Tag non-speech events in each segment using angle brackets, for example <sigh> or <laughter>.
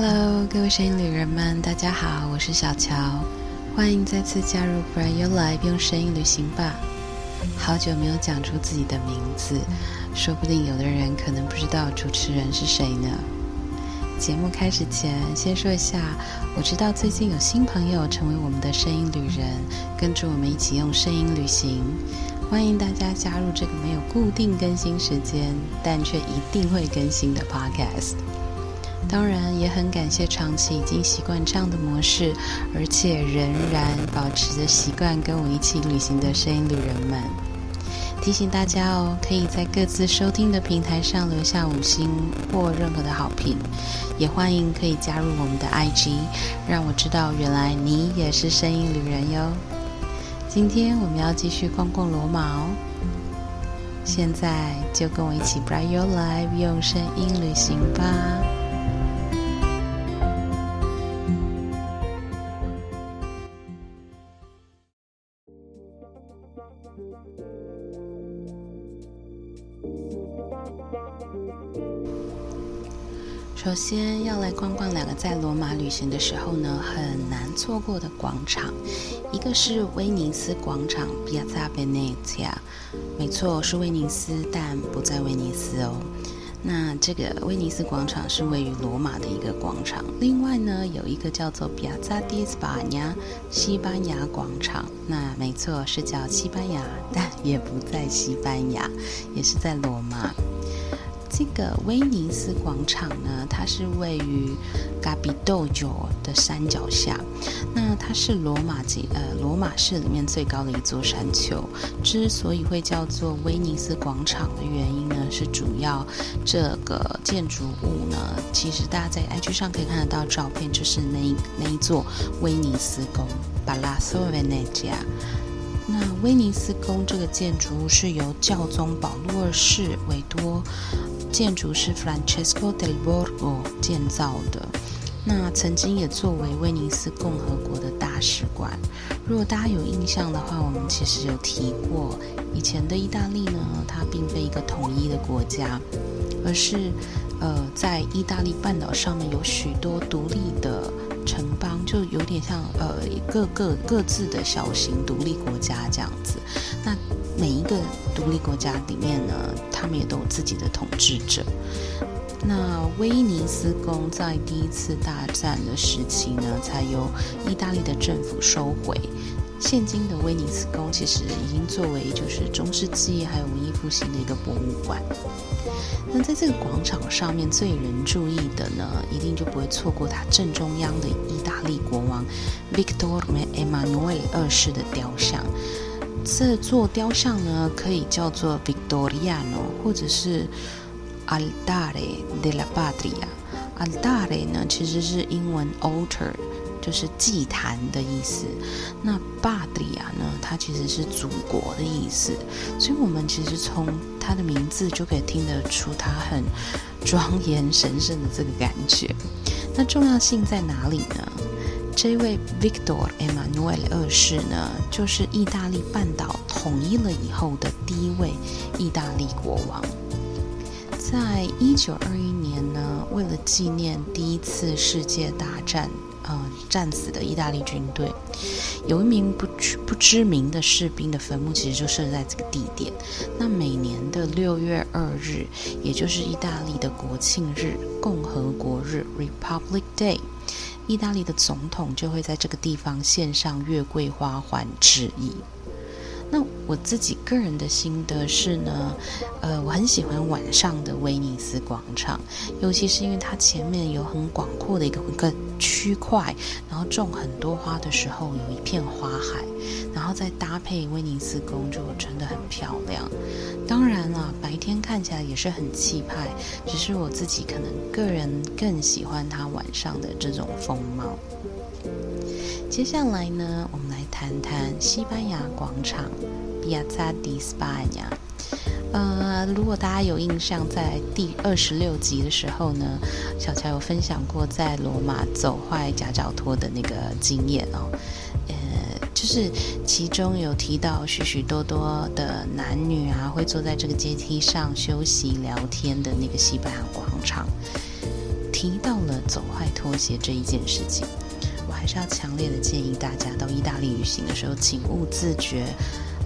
Hello，各位声音旅人们，大家好，我是小乔，欢迎再次加入 Bring Your Life，用声音旅行吧。好久没有讲出自己的名字，说不定有的人可能不知道主持人是谁呢。节目开始前，先说一下，我知道最近有新朋友成为我们的声音旅人，跟着我们一起用声音旅行，欢迎大家加入这个没有固定更新时间，但却一定会更新的 Podcast。当然，也很感谢长期已经习惯这样的模式，而且仍然保持着习惯跟我一起旅行的声音旅人们。提醒大家哦，可以在各自收听的平台上留下五星或任何的好评，也欢迎可以加入我们的 IG，让我知道原来你也是声音旅人哟。今天我们要继续逛逛罗马哦，现在就跟我一起 Bright Your Life 用声音旅行吧。先要来逛逛两个在罗马旅行的时候呢很难错过的广场，一个是威尼斯广场 （Piazza Venezia），没错，是威尼斯，但不在威尼斯哦。那这个威尼斯广场是位于罗马的一个广场。另外呢，有一个叫做 Piazza di Spagna（ 西班牙广场），那没错，是叫西班牙，但也不在西班牙，也是在罗马。这个威尼斯广场呢，它是位于 g a b i d o j o 的山脚下。那它是罗马几呃罗马市里面最高的一座山丘。之所以会叫做威尼斯广场的原因呢，是主要这个建筑物呢，其实大家在 IG 上可以看得到照片，就是那那一座威尼斯宫 Palazzo Venezia。那威尼斯宫这个建筑物是由教宗保禄二世委托。建筑师 Francesco del Borgo 建造的，那曾经也作为威尼斯共和国的大使馆。如果大家有印象的话，我们其实有提过，以前的意大利呢，它并非一个统一的国家，而是呃，在意大利半岛上面有许多独立的城邦，就有点像呃各个各自的小型独立国家这样子。那每一个独立国家里面呢，他们也都有自己的统治者。那威尼斯宫在第一次大战的时期呢，才由意大利的政府收回。现今的威尼斯宫其实已经作为就是中世纪还有文艺复兴的一个博物馆。那在这个广场上面最引人注意的呢，一定就不会错过它正中央的意大利国王 Victor Emanuele 二世的雕像。这座雕像呢，可以叫做 Victoriano，或者是 Altare della Patria。Altare 呢，其实是英文 altar，就是祭坛的意思。那 Patria 呢，它其实是祖国的意思。所以，我们其实从它的名字就可以听得出它很庄严神圣的这个感觉。那重要性在哪里呢？这位 Victor Emmanuel 二世呢，就是意大利半岛统一了以后的第一位意大利国王。在一九二一年呢，为了纪念第一次世界大战，呃，战死的意大利军队，有一名不不知名的士兵的坟墓，其实就设在这个地点。那每年的六月二日，也就是意大利的国庆日——共和国日 （Republic Day）。意大利的总统就会在这个地方献上月桂花环致意。那我自己个人的心得是呢，呃，我很喜欢晚上的威尼斯广场，尤其是因为它前面有很广阔的一个一个区块，然后种很多花的时候，有一片花海，然后再搭配威尼斯宫，就真的很漂亮。当然了，白天看起来也是很气派，只是我自己可能个人更喜欢它晚上的这种风貌。接下来呢，我们来谈谈西班牙广场 （Piazza di Spagna）。呃，如果大家有印象，在第二十六集的时候呢，小乔有分享过在罗马走坏夹脚拖的那个经验哦。呃，就是其中有提到许许多多的男女啊，会坐在这个阶梯上休息聊天的那个西班牙广场，提到了走坏拖鞋这一件事情。是要强烈的建议大家到意大利旅行的时候，请勿自觉。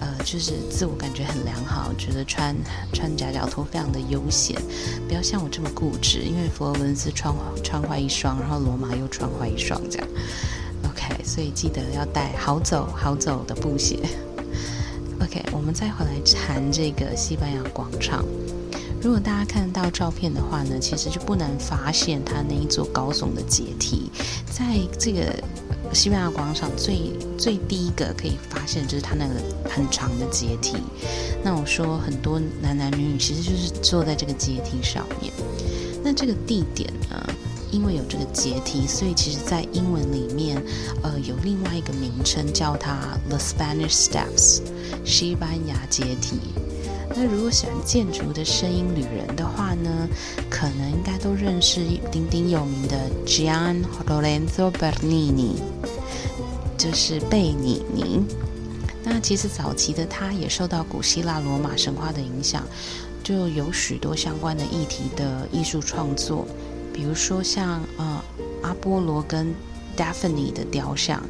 呃，就是自我感觉很良好，觉得穿穿夹脚拖非常的悠闲，不要像我这么固执。因为佛罗伦斯穿穿坏一双，然后罗马又穿坏一双，这样。OK，所以记得要带好走好走的布鞋。OK，我们再回来谈这个西班牙广场。如果大家看到照片的话呢，其实就不难发现它那一座高耸的阶梯，在这个。西班牙广场最最第一个可以发现就是它那个很长的阶梯。那我说很多男男女女其实就是坐在这个阶梯上面。那这个地点呢，因为有这个阶梯，所以其实在英文里面，呃，有另外一个名称叫它 The Spanish Steps，西班牙阶梯。那如果喜欢建筑的声音旅人的话呢，可能应该都认识鼎鼎有名的 Gian Lorenzo Bernini，就是贝尼尼。那其实早期的他也受到古希腊罗马神话的影响，就有许多相关的议题的艺术创作，比如说像呃阿波罗跟 Daphne 的雕像。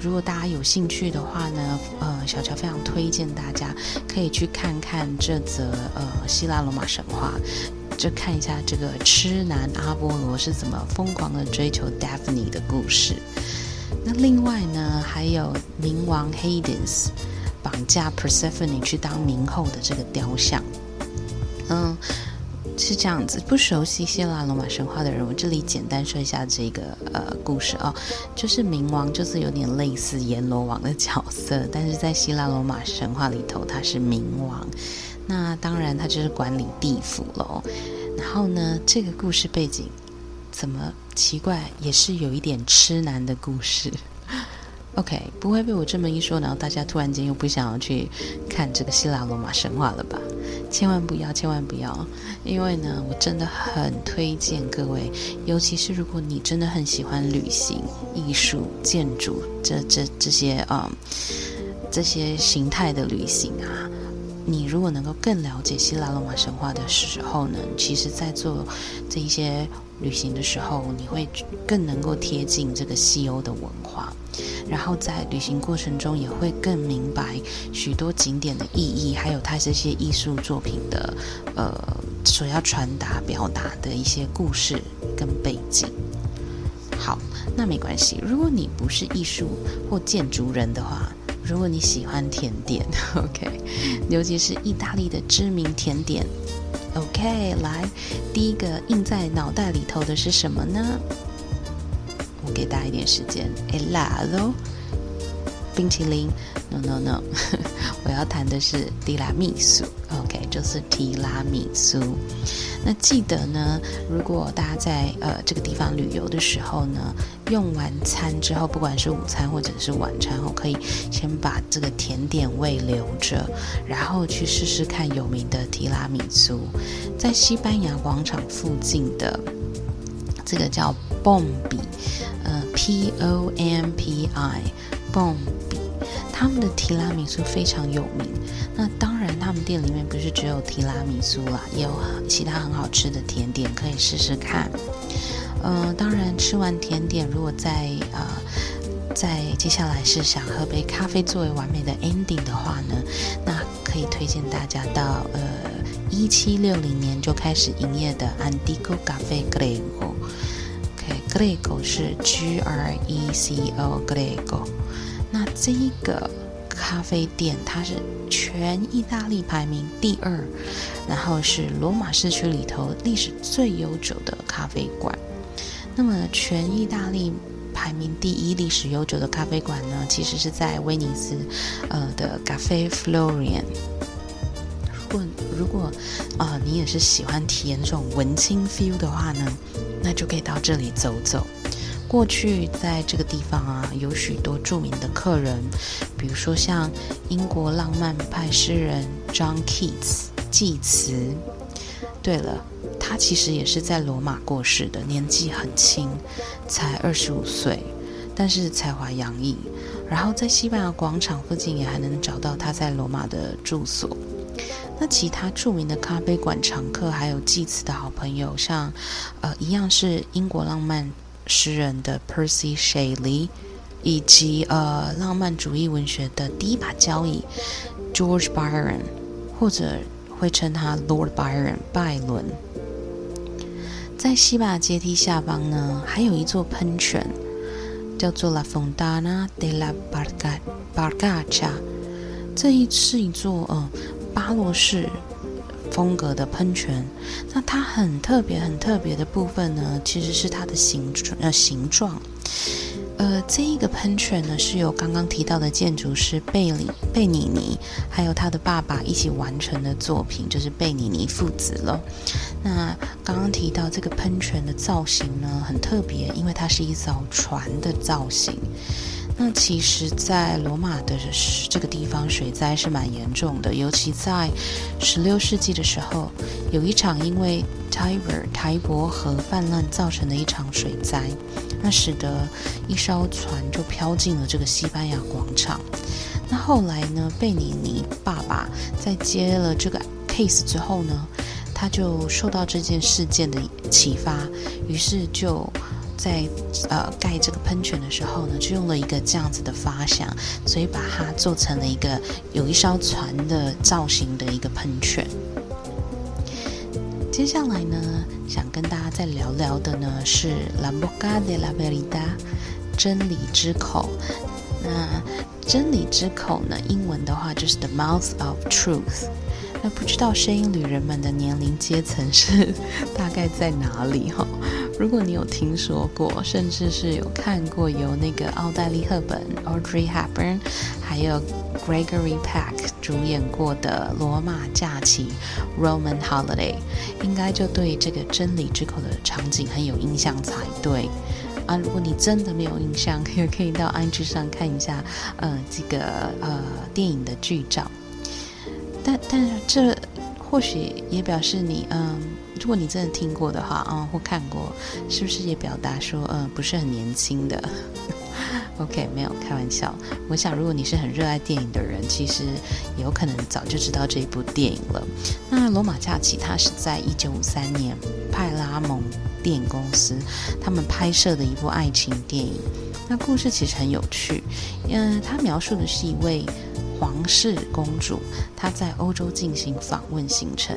如果大家有兴趣的话呢，呃，小乔非常推荐大家可以去看看这则呃希腊罗马神话，就看一下这个痴男阿波罗是怎么疯狂的追求 Daphne 的故事。那另外呢，还有冥王 Hades 绑架 Persephone 去当冥后的这个雕像，嗯。是这样子，不熟悉希腊罗马神话的人，我这里简单说一下这个呃故事哦，就是冥王就是有点类似阎罗王的角色，但是在希腊罗马神话里头他是冥王，那当然他就是管理地府喽。然后呢，这个故事背景怎么奇怪，也是有一点痴男的故事。<laughs> OK，不会被我这么一说，然后大家突然间又不想要去看这个希腊罗马神话了吧？千万不要，千万不要，因为呢，我真的很推荐各位，尤其是如果你真的很喜欢旅行、艺术、建筑这这这些啊这些形态的旅行啊，你如果能够更了解希腊罗马神话的时候呢，其实在做这一些旅行的时候，你会更能够贴近这个西欧的文化。然后在旅行过程中也会更明白许多景点的意义，还有它这些艺术作品的呃所要传达表达的一些故事跟背景。好，那没关系。如果你不是艺术或建筑人的话，如果你喜欢甜点，<laughs> OK，尤其是意大利的知名甜点，OK，来，第一个印在脑袋里头的是什么呢？我给大家一点时间，helado，冰淇淋，no no no，<laughs> 我要谈的是提拉米苏，OK，就是提拉米苏。那记得呢，如果大家在呃这个地方旅游的时候呢，用完餐之后，不管是午餐或者是晚餐后，可以先把这个甜点味留着，然后去试试看有名的提拉米苏，在西班牙广场附近的这个叫 Bombi 呃。P O M P I b o m b 他们的提拉米苏非常有名。那当然，他们店里面不是只有提拉米苏啦，也有其他很好吃的甜点可以试试看。呃，当然吃完甜点，如果在呃在接下来是想喝杯咖啡作为完美的 ending 的话呢，那可以推荐大家到呃一七六零年就开始营业的 Andico Cafe Greco。Greco 是 G R E C O Grego 那这一个咖啡店它是全意大利排名第二，然后是罗马市区里头历史最悠久的咖啡馆。那么全意大利排名第一历史悠久的咖啡馆呢，其实是在威尼斯呃的 Cafe Florian。如果如果啊你也是喜欢体验这种文青 feel 的话呢？那就可以到这里走走。过去在这个地方啊，有许多著名的客人，比如说像英国浪漫派诗人 John Keats，祭慈。对了，他其实也是在罗马过世的，年纪很轻，才二十五岁，但是才华洋溢。然后在西班牙广场附近也还能找到他在罗马的住所。那其他著名的咖啡馆常客还有祭词的好朋友，像呃一样是英国浪漫诗人的 Percy Shelley，以及呃浪漫主义文学的第一把交椅 George Byron，或者会称他 Lord Byron 拜伦。在西班牙阶梯下方呢，还有一座喷泉。叫做 La Fontana de la Bargacha，这一是一座呃巴洛式风格的喷泉。那它很特别、很特别的部分呢，其实是它的形呃形状。呃，这一个喷泉呢，是由刚刚提到的建筑师贝里贝尼尼，还有他的爸爸一起完成的作品，就是贝尼尼父子了。那刚刚提到这个喷泉的造型呢，很特别，因为它是一艘船的造型。那其实，在罗马的这个地方，水灾是蛮严重的，尤其在十六世纪的时候，有一场因为 Tiber 台伯河泛滥造成的一场水灾，那使得一艘船就飘进了这个西班牙广场。那后来呢，贝尼尼爸爸在接了这个 case 之后呢，他就受到这件事件的启发，于是就。在呃盖这个喷泉的时候呢，就用了一个这样子的发想，所以把它做成了一个有一艘船的造型的一个喷泉。接下来呢，想跟大家再聊聊的呢是 Lamboca de la Verida” 真理之口。那真理之口呢，英文的话就是 The Mouth of Truth。那不知道声音旅人们的年龄阶层是 <laughs> 大概在哪里哈？如果你有听说过，甚至是有看过由那个奥黛丽·赫本 （Audrey Hepburn） 还有 Gregory Peck 主演过的《罗马假期》（Roman Holiday），应该就对这个真理之口的场景很有印象才对啊！如果你真的没有印象，也可以到 IG 上看一下，呃，这个呃电影的剧照。但但是这或许也表示你嗯，如果你真的听过的话啊，或看过，是不是也表达说嗯不是很年轻的？<laughs> OK，没有开玩笑。我想如果你是很热爱电影的人，其实有可能早就知道这一部电影了。那《罗马假期》它是在一九五三年派拉蒙电影公司他们拍摄的一部爱情电影。那故事其实很有趣，嗯，它描述的是一位。皇室公主，她在欧洲进行访问行程。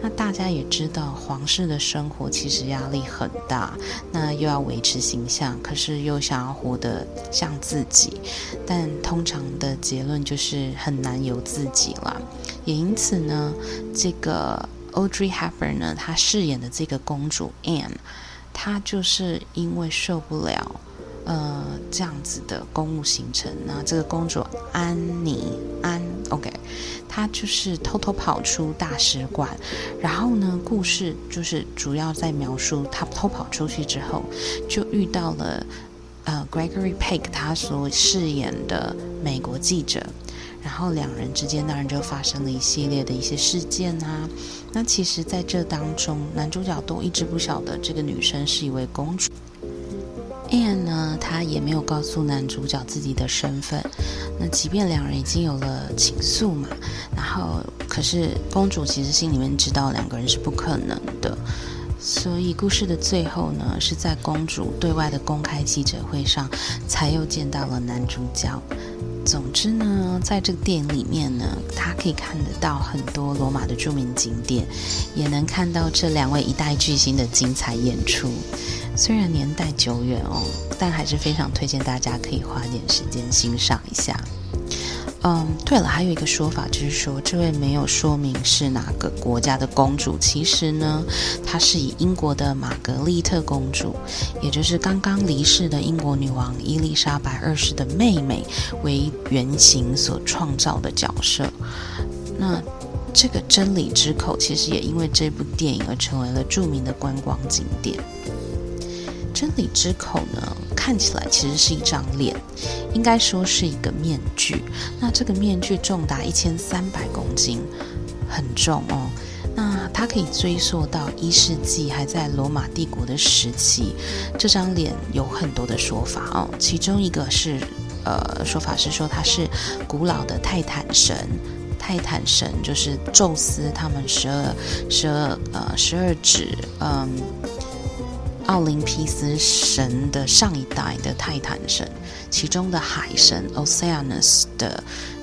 那大家也知道，皇室的生活其实压力很大，那又要维持形象，可是又想要活得像自己。但通常的结论就是很难有自己了。也因此呢，这个 Audrey Hepburn 呢，她饰演的这个公主 Anne，她就是因为受不了。呃，这样子的公务行程，那这个公主安妮安，OK，她就是偷偷跑出大使馆，然后呢，故事就是主要在描述她偷跑出去之后，就遇到了呃 Gregory Peck 他所饰演的美国记者，然后两人之间当然就发生了一系列的一些事件啊。那其实在这当中，男主角都一直不晓得这个女生是一位公主。Anne 呢，她也没有告诉男主角自己的身份。那即便两人已经有了情愫嘛，然后可是公主其实心里面知道两个人是不可能的。所以故事的最后呢，是在公主对外的公开记者会上，才又见到了男主角。总之呢，在这个电影里面呢，他可以看得到很多罗马的著名景点，也能看到这两位一代巨星的精彩演出。虽然年代久远哦，但还是非常推荐大家可以花点时间欣赏一下。嗯，对了，还有一个说法就是说，这位没有说明是哪个国家的公主，其实呢，她是以英国的玛格丽特公主，也就是刚刚离世的英国女王伊丽莎白二世的妹妹为原型所创造的角色。那这个真理之口，其实也因为这部电影而成为了著名的观光景点。真理之口呢，看起来其实是一张脸，应该说是一个面具。那这个面具重达一千三百公斤，很重哦。那它可以追溯到一世纪还在罗马帝国的时期。这张脸有很多的说法哦，其中一个是，呃，说法是说它是古老的泰坦神，泰坦神就是宙斯他们十二十二呃十二指嗯奥林匹斯神的上一代的泰坦神，其中的海神 Oceanus 的。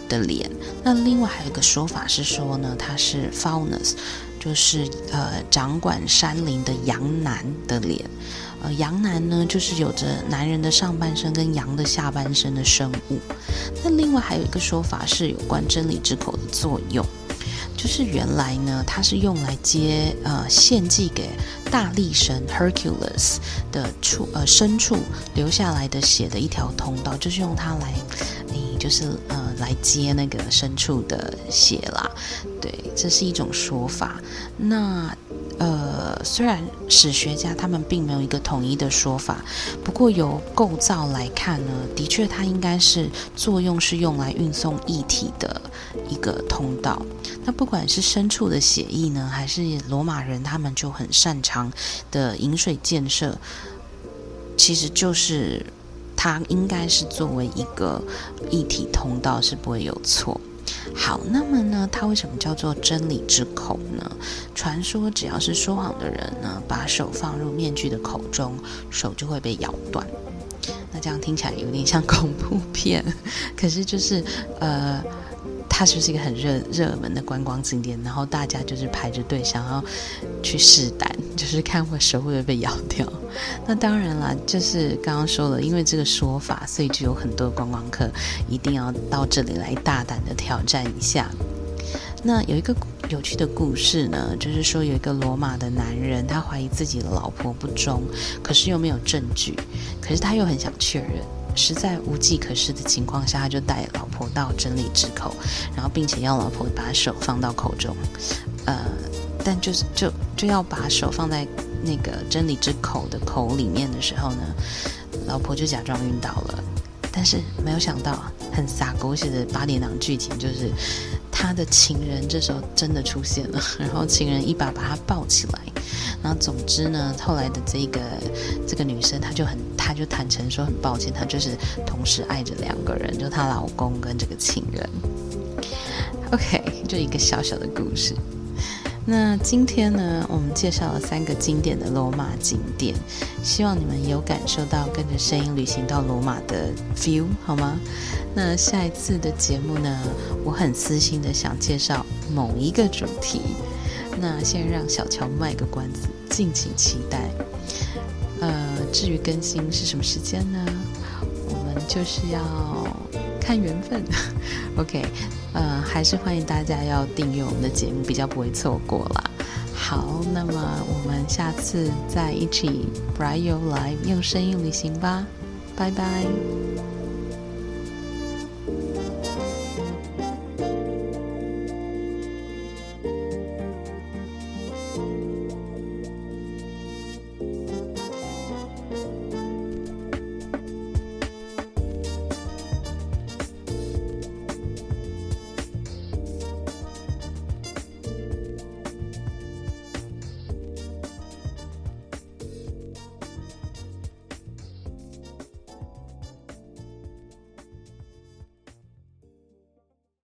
的脸，那另外还有一个说法是说呢，他是 Faunus，就是呃掌管山林的羊男的脸，呃羊男呢就是有着男人的上半身跟羊的下半身的生物。那另外还有一个说法是有关真理之口的作用，就是原来呢它是用来接呃献祭给大力神 Hercules 的处呃深处留下来的血的一条通道，就是用它来。就是呃，来接那个牲畜的血啦，对，这是一种说法。那呃，虽然史学家他们并没有一个统一的说法，不过由构造来看呢，的确它应该是作用是用来运送液体的一个通道。那不管是牲畜的血液呢，还是罗马人他们就很擅长的饮水建设，其实就是。它应该是作为一个一体通道是不会有错。好，那么呢，它为什么叫做真理之口呢？传说只要是说谎的人呢，把手放入面具的口中，手就会被咬断。那这样听起来有点像恐怖片，<laughs> 可是就是呃。它就是一个很热热门的观光景点，然后大家就是排着队想要去试胆，就是看会蛇会不会被咬掉。那当然啦，就是刚刚说了，因为这个说法，所以就有很多观光客一定要到这里来大胆的挑战一下。那有一个有趣的故事呢，就是说有一个罗马的男人，他怀疑自己的老婆不忠，可是又没有证据，可是他又很想确认。实在无计可施的情况下，他就带老婆到真理之口，然后并且要老婆把手放到口中，呃，但就是就就要把手放在那个真理之口的口里面的时候呢，老婆就假装晕倒了。但是没有想到，很洒狗血的八点档剧情就是，他的情人这时候真的出现了，<laughs> 然后情人一把把他抱起来。然后总之呢，后来的这个这个女生，她就很，她就坦诚说很抱歉，她就是同时爱着两个人，就她老公跟这个情人。OK，就一个小小的故事。那今天呢，我们介绍了三个经典的罗马景点，希望你们有感受到跟着声音旅行到罗马的 feel，好吗？那下一次的节目呢，我很私心的想介绍某一个主题。那先让小乔卖个关子，敬请期待。呃，至于更新是什么时间呢？我们就是要看缘分。<laughs> OK，呃，还是欢迎大家要订阅我们的节目，比较不会错过啦。好，那么我们下次再一起 Bright Your Life 用声音旅行吧，拜拜。